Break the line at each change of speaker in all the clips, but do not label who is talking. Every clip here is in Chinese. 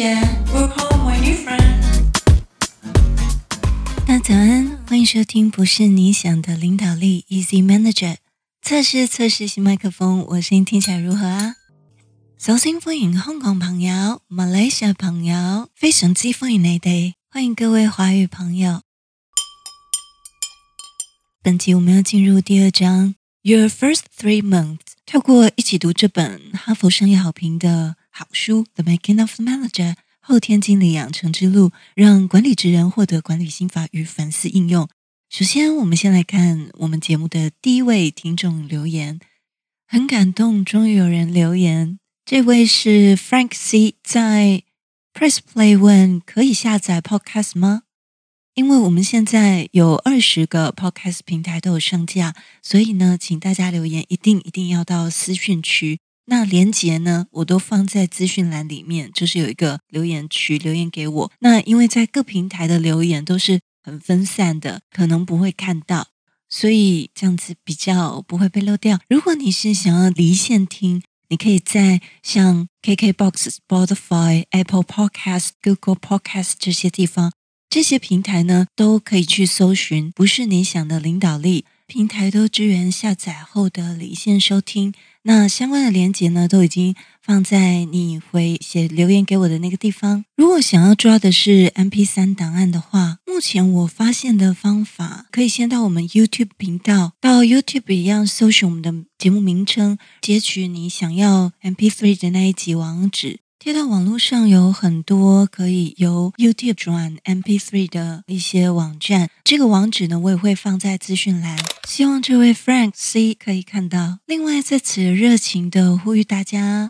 大家早安，欢迎收听不是你想的领导力，Easy Manager。测试测试新麦克风，我声音听起来如何啊？首先欢迎香港朋友、马来西亚朋友，非常之欢迎你哋，欢迎各位华语朋友。本集我们要进入第二章，Your First Three Months。透过一起读这本哈佛商业好评的好书《The Making of the Manager》后天经理养成之路，让管理职人获得管理心法与反思应用。首先，我们先来看我们节目的第一位听众留言，很感动，终于有人留言。这位是 Frank C，在 Press Play 问：可以下载 Podcast 吗？因为我们现在有二十个 Podcast 平台都有上架，所以呢，请大家留言一定一定要到私讯区。那连结呢，我都放在资讯栏里面，就是有一个留言区，留言给我。那因为在各平台的留言都是很分散的，可能不会看到，所以这样子比较不会被漏掉。如果你是想要离线听，你可以在像 KKBOX、Spotify、Apple Podcast、Google Podcast 这些地方。这些平台呢，都可以去搜寻，不是你想的领导力平台都支援下载后的离线收听。那相关的连接呢，都已经放在你回写留言给我的那个地方。如果想要抓的是 M P 三档案的话，目前我发现的方法，可以先到我们 YouTube 频道，到 YouTube 一样搜寻我们的节目名称，截取你想要 M P three 的那一集网址。贴到网络上有很多可以由 YouTube 转 MP3 的一些网站，这个网址呢，我也会放在资讯栏，希望这位 Frank C 可以看到。另外，在此热情的呼吁大家，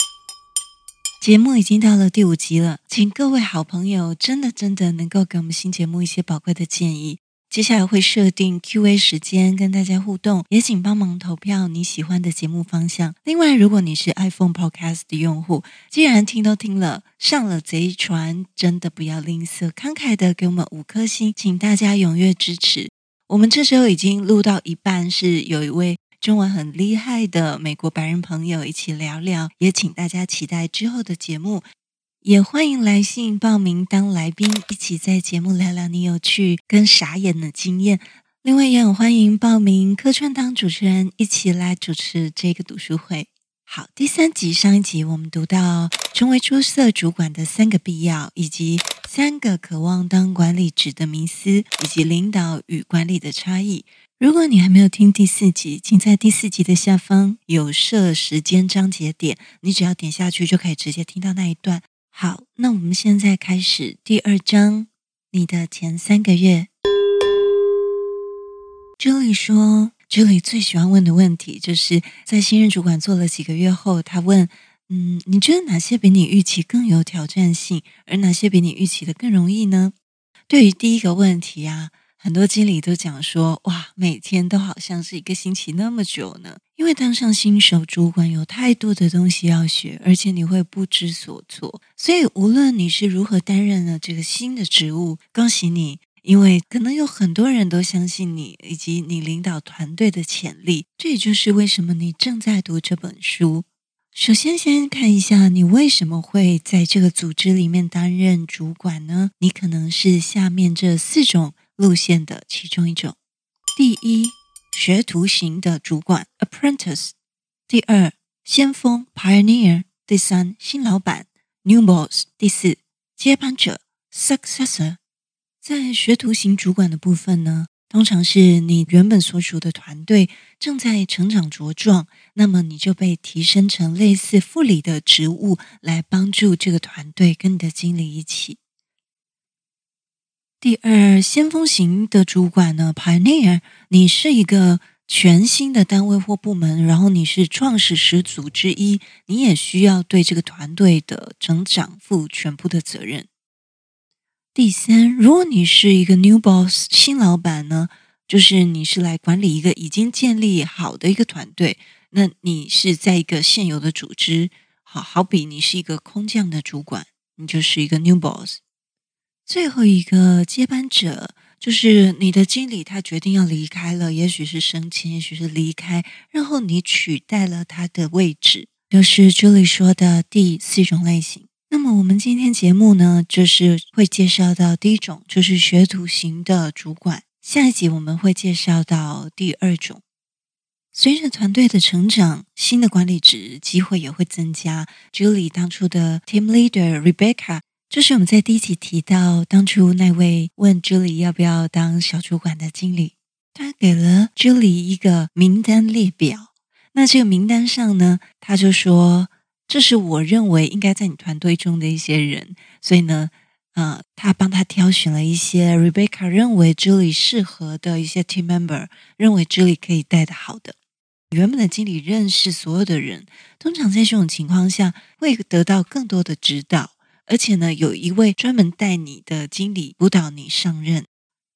节目已经到了第五集了，请各位好朋友真的真的能够给我们新节目一些宝贵的建议。接下来会设定 Q&A 时间跟大家互动，也请帮忙投票你喜欢的节目方向。另外，如果你是 iPhone Podcast 的用户，既然听都听了，上了贼船，真的不要吝啬，慷慨的给我们五颗星，请大家踊跃支持。我们这时候已经录到一半，是有一位中文很厉害的美国白人朋友一起聊聊，也请大家期待之后的节目。也欢迎来信报名当来宾，一起在节目聊聊你有趣跟傻眼的经验。另外也很欢迎报名客串当主持人，一起来主持这个读书会。好，第三集上一集我们读到成为出色主管的三个必要，以及三个渴望当管理职的迷思，以及领导与管理的差异。如果你还没有听第四集，请在第四集的下方有设时间章节点，你只要点下去就可以直接听到那一段。好，那我们现在开始第二章，你的前三个月。Julie 说，Julie 最喜欢问的问题，就是在新任主管做了几个月后，他问：“嗯，你觉得哪些比你预期更有挑战性，而哪些比你预期的更容易呢？”对于第一个问题啊。很多经理都讲说，哇，每天都好像是一个星期那么久呢。因为当上新手主管有太多的东西要学，而且你会不知所措。所以无论你是如何担任了这个新的职务，恭喜你，因为可能有很多人都相信你以及你领导团队的潜力。这也就是为什么你正在读这本书。首先，先看一下你为什么会在这个组织里面担任主管呢？你可能是下面这四种。路线的其中一种，第一，学徒型的主管 （apprentice）；第二，先锋 （pioneer）；第三，新老板 （new boss）；第四，接班者 （successor）。在学徒型主管的部分呢，通常是你原本所属的团队正在成长茁壮，那么你就被提升成类似副理的职务，来帮助这个团队跟你的经理一起。第二，先锋型的主管呢，Pioneer，你是一个全新的单位或部门，然后你是创始始祖之一，你也需要对这个团队的成长负全部的责任。第三，如果你是一个 New Boss 新老板呢，就是你是来管理一个已经建立好的一个团队，那你是在一个现有的组织，好好比你是一个空降的主管，你就是一个 New Boss。最后一个接班者就是你的经理，他决定要离开了，也许是升迁，也许是离开，然后你取代了他的位置，就是 Julie 说的第四种类型。那么我们今天节目呢，就是会介绍到第一种，就是学徒型的主管。下一集我们会介绍到第二种。随着团队的成长，新的管理职机会也会增加。Julie 当初的 Team Leader Rebecca，就是我们在第一集提到，当初那位问 Julie 要不要当小主管的经理，他给了 Julie 一个名单列表。那这个名单上呢，他就说。这是我认为应该在你团队中的一些人，所以呢，呃，他帮他挑选了一些 Rebecca 认为 Julie 适合的一些 team member，认为 Julie 可以带的好的。原本的经理认识所有的人，通常在这种情况下会得到更多的指导，而且呢，有一位专门带你的经理辅导你上任。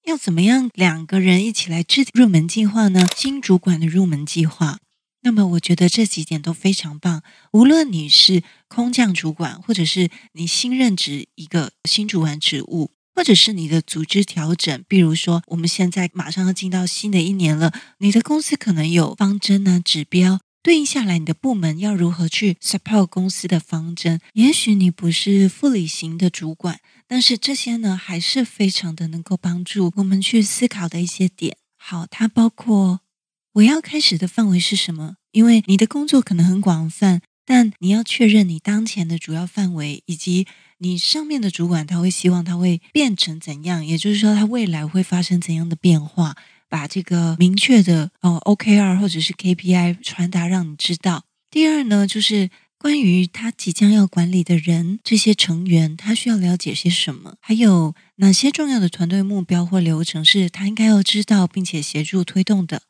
要怎么样两个人一起来制定入门计划呢？新主管的入门计划。那么我觉得这几点都非常棒。无论你是空降主管，或者是你新任职一个新主管职务，或者是你的组织调整，比如说我们现在马上要进到新的一年了，你的公司可能有方针啊、指标，对应下来你的部门要如何去 support 公司的方针。也许你不是副理型的主管，但是这些呢还是非常的能够帮助我们去思考的一些点。好，它包括。我要开始的范围是什么？因为你的工作可能很广泛，但你要确认你当前的主要范围，以及你上面的主管他会希望他会变成怎样，也就是说他未来会发生怎样的变化，把这个明确的哦 OKR 或者是 KPI 传达让你知道。第二呢，就是关于他即将要管理的人，这些成员他需要了解些什么，还有哪些重要的团队目标或流程是他应该要知道并且协助推动的。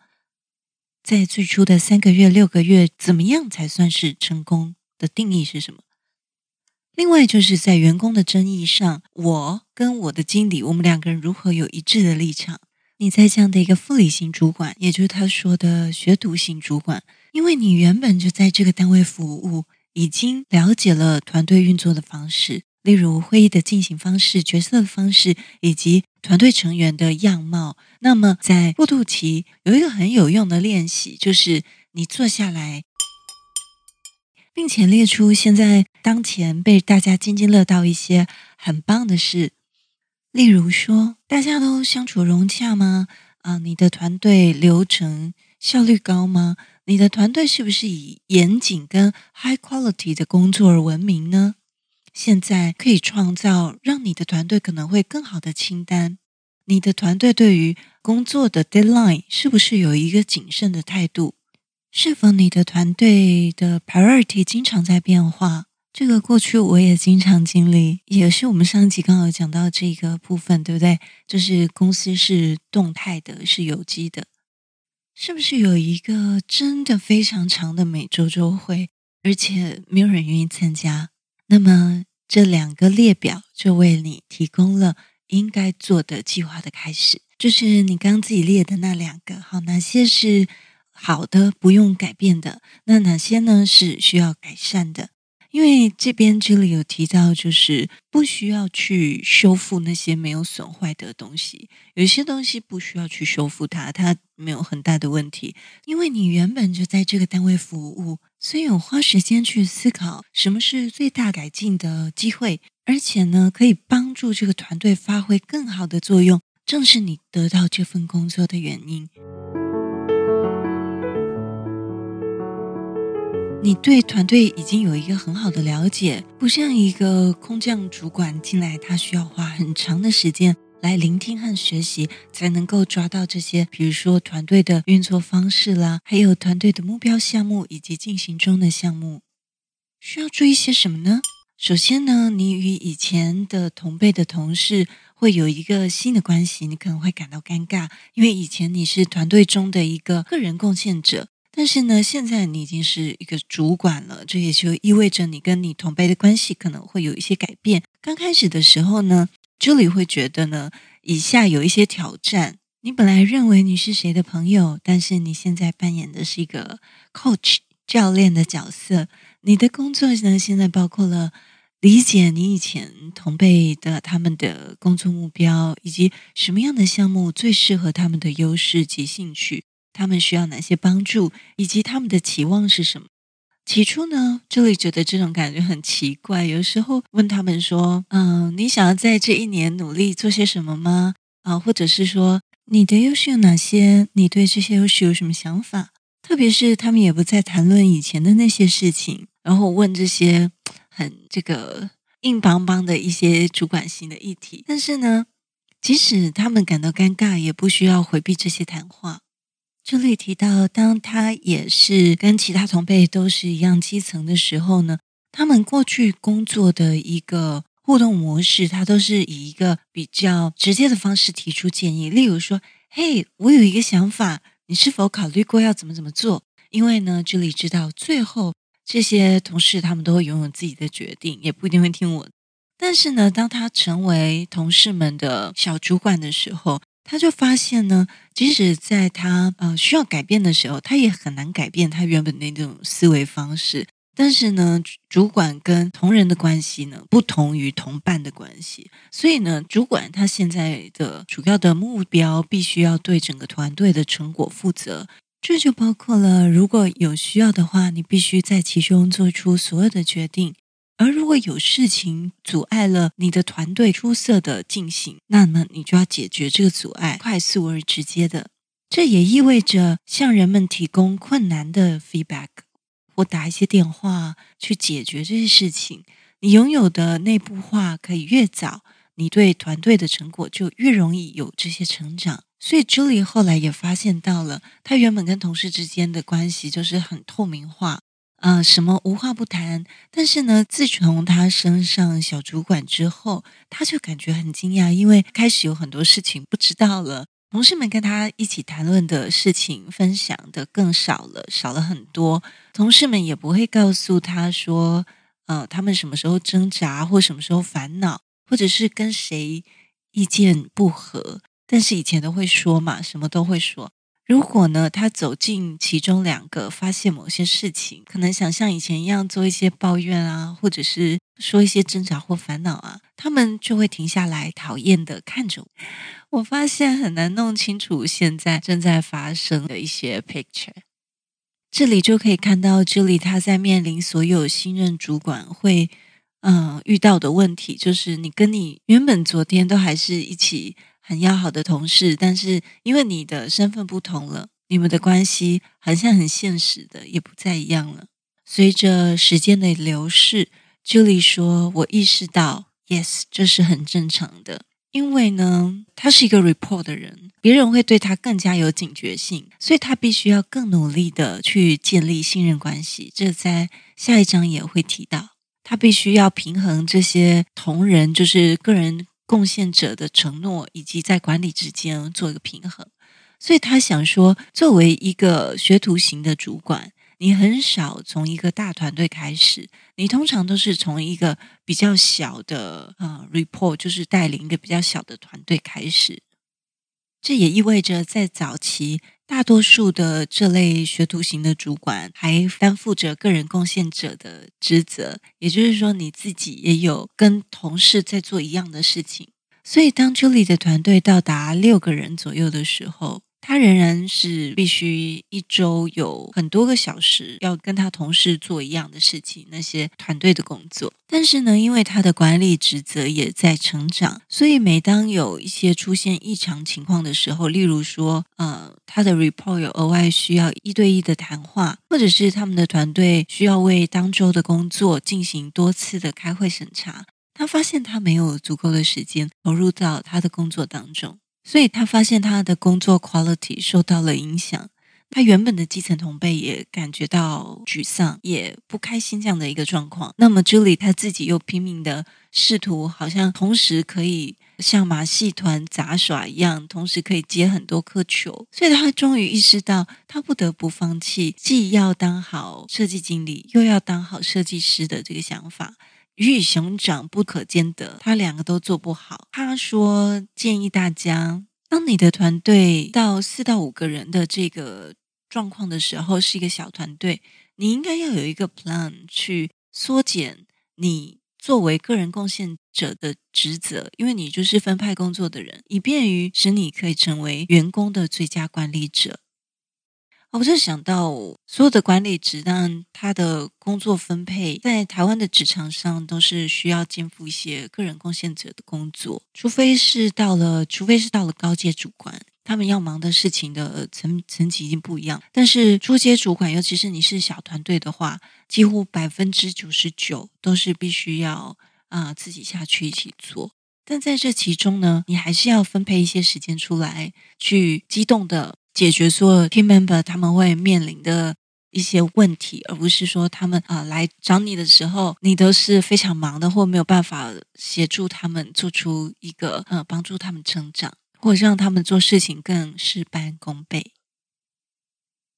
在最初的三个月、六个月，怎么样才算是成功的定义是什么？另外，就是在员工的争议上，我跟我的经理，我们两个人如何有一致的立场？你在这样的一个副理型主管，也就是他说的学徒型主管，因为你原本就在这个单位服务，已经了解了团队运作的方式。例如会议的进行方式、角色的方式以及团队成员的样貌。那么在过渡期有一个很有用的练习，就是你坐下来，并且列出现在当前被大家津津乐道一些很棒的事。例如说，大家都相处融洽吗？啊，你的团队流程效率高吗？你的团队是不是以严谨跟 high quality 的工作而闻名呢？现在可以创造让你的团队可能会更好的清单。你的团队对于工作的 deadline 是不是有一个谨慎的态度？是否你的团队的 priority 经常在变化？这个过去我也经常经历，也是我们上一集刚好讲到这个部分，对不对？就是公司是动态的，是有机的。是不是有一个真的非常长的每周周会，而且没有人愿意参加？那么这两个列表就为你提供了应该做的计划的开始，就是你刚刚自己列的那两个。好，哪些是好的，不用改变的？那哪些呢是需要改善的？因为这边这里有提到，就是不需要去修复那些没有损坏的东西。有些东西不需要去修复它，它没有很大的问题。因为你原本就在这个单位服务，所以有花时间去思考什么是最大改进的机会，而且呢，可以帮助这个团队发挥更好的作用，正是你得到这份工作的原因。你对团队已经有一个很好的了解，不像一个空降主管进来，他需要花很长的时间来聆听和学习，才能够抓到这些，比如说团队的运作方式啦，还有团队的目标项目以及进行中的项目，需要注意些什么呢？首先呢，你与以前的同辈的同事会有一个新的关系，你可能会感到尴尬，因为以前你是团队中的一个个人贡献者。但是呢，现在你已经是一个主管了，这也就意味着你跟你同辈的关系可能会有一些改变。刚开始的时候呢，Julie 会觉得呢，以下有一些挑战。你本来认为你是谁的朋友，但是你现在扮演的是一个 coach 教练的角色。你的工作呢，现在包括了理解你以前同辈的他们的工作目标，以及什么样的项目最适合他们的优势及兴趣。他们需要哪些帮助，以及他们的期望是什么？起初呢，朱莉觉得这种感觉很奇怪。有时候问他们说：“嗯，你想要在这一年努力做些什么吗？啊，或者是说你的优势有哪些？你对这些优势有什么想法？”特别是他们也不再谈论以前的那些事情，然后问这些很这个硬邦邦的一些主管型的议题。但是呢，即使他们感到尴尬，也不需要回避这些谈话。这里提到，当他也是跟其他同辈都是一样基层的时候呢，他们过去工作的一个互动模式，他都是以一个比较直接的方式提出建议。例如说：“嘿，我有一个想法，你是否考虑过要怎么怎么做？”因为呢，朱莉知道最后这些同事他们都会拥有自己的决定，也不一定会听我。但是呢，当他成为同事们的小主管的时候，他就发现呢，即使在他呃需要改变的时候，他也很难改变他原本那种思维方式。但是呢，主管跟同仁的关系呢，不同于同伴的关系，所以呢，主管他现在的主要的目标必须要对整个团队的成果负责。这就包括了，如果有需要的话，你必须在其中做出所有的决定。而如果有事情阻碍了你的团队出色的进行，那么你就要解决这个阻碍，快速而直接的。这也意味着向人们提供困难的 feedback，或打一些电话去解决这些事情。你拥有的内部化可以越早，你对团队的成果就越容易有这些成长。所以，Julie 后来也发现到了，她原本跟同事之间的关系就是很透明化。呃，什么无话不谈。但是呢，自从他升上小主管之后，他就感觉很惊讶，因为开始有很多事情不知道了。同事们跟他一起谈论的事情，分享的更少了，少了很多。同事们也不会告诉他说，呃，他们什么时候挣扎，或什么时候烦恼，或者是跟谁意见不合。但是以前都会说嘛，什么都会说。如果呢，他走进其中两个，发现某些事情，可能想像以前一样做一些抱怨啊，或者是说一些挣扎或烦恼啊，他们就会停下来，讨厌的看着我。我发现很难弄清楚现在正在发生的一些 picture。这里就可以看到，这里他在面临所有新任主管会嗯遇到的问题，就是你跟你原本昨天都还是一起。很要好的同事，但是因为你的身份不同了，你们的关系好像很现实的也不再一样了。随着时间的流逝，Julie 说：“我意识到，yes，这是很正常的，因为呢，他是一个 report 的人，别人会对他更加有警觉性，所以他必须要更努力的去建立信任关系。这在下一章也会提到，他必须要平衡这些同仁，就是个人。”贡献者的承诺以及在管理之间做一个平衡，所以他想说，作为一个学徒型的主管，你很少从一个大团队开始，你通常都是从一个比较小的啊、report，就是带领一个比较小的团队开始。这也意味着，在早期，大多数的这类学徒型的主管还担负着个人贡献者的职责，也就是说，你自己也有跟同事在做一样的事情。所以，当 Julie 的团队到达六个人左右的时候，他仍然是必须一周有很多个小时要跟他同事做一样的事情，那些团队的工作。但是呢，因为他的管理职责也在成长，所以每当有一些出现异常情况的时候，例如说，呃，他的 report 有额外需要一对一的谈话，或者是他们的团队需要为当周的工作进行多次的开会审查，他发现他没有足够的时间投入到他的工作当中。所以他发现他的工作 quality 受到了影响，他原本的基层同辈也感觉到沮丧，也不开心这样的一个状况。那么 Julie 他自己又拼命的试图，好像同时可以像马戏团杂耍一样，同时可以接很多颗球。所以他终于意识到，他不得不放弃既要当好设计经理，又要当好设计师的这个想法。鱼与熊掌不可兼得，他两个都做不好。他说：“建议大家，当你的团队到四到五个人的这个状况的时候，是一个小团队，你应该要有一个 plan 去缩减你作为个人贡献者的职责，因为你就是分派工作的人，以便于使你可以成为员工的最佳管理者。”我就想到，所有的管理职，当然他的工作分配在台湾的职场上都是需要肩负一些个人贡献者的工作，除非是到了，除非是到了高阶主管，他们要忙的事情的层层级已经不一样。但是初阶主管，尤其是你是小团队的话，几乎百分之九十九都是必须要啊、自己下去一起做。但在这其中呢，你还是要分配一些时间出来，去机动的。解决所有 team member 他们会面临的一些问题，而不是说他们啊、来找你的时候，你都是非常忙的，或没有办法协助他们做出一个呃帮助他们成长，或让他们做事情更事半功倍。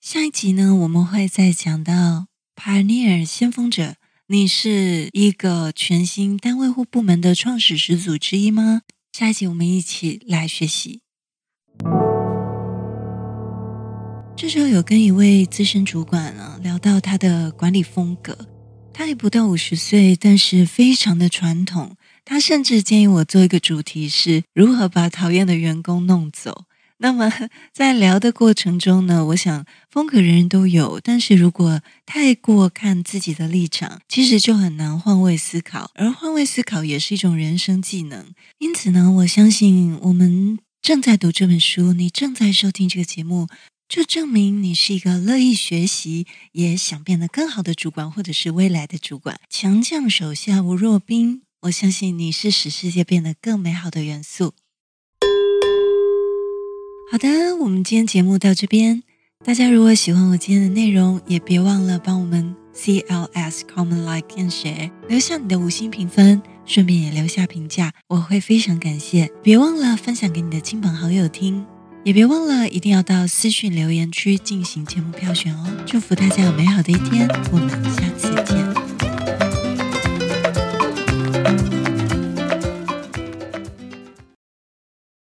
下一集呢，我们会再讲到 Pioneer 先锋者，你是一个全新单位或部门的创始始祖之一吗？下一集我们一起来学习。这时候有跟一位资深主管啊聊到他的管理风格，他也不到五十岁，但是非常的传统。他甚至建议我做一个主题是如何把讨厌的员工弄走。那么在聊的过程中呢，我想风格人人都有，但是如果太过看自己的立场，其实就很难换位思考，而换位思考也是一种人生技能。因此呢，我相信我们正在读这本书，你正在收听这个节目。这证明你是一个乐意学习，也想变得更好的主管，或者是未来的主管。强将手下无弱兵，我相信你是使世界变得更美好的元素。好的，我们今天节目到这边。大家如果喜欢我今天的内容，也别忘了帮我们 CLS Comment Like and Share，留下你的五星评分，顺便也留下评价，我会非常感谢。别忘了分享给你的亲朋好友听。也别忘了，一定要到私讯留言区进行节目票选哦！祝福大家有美好的一天，我们下次见。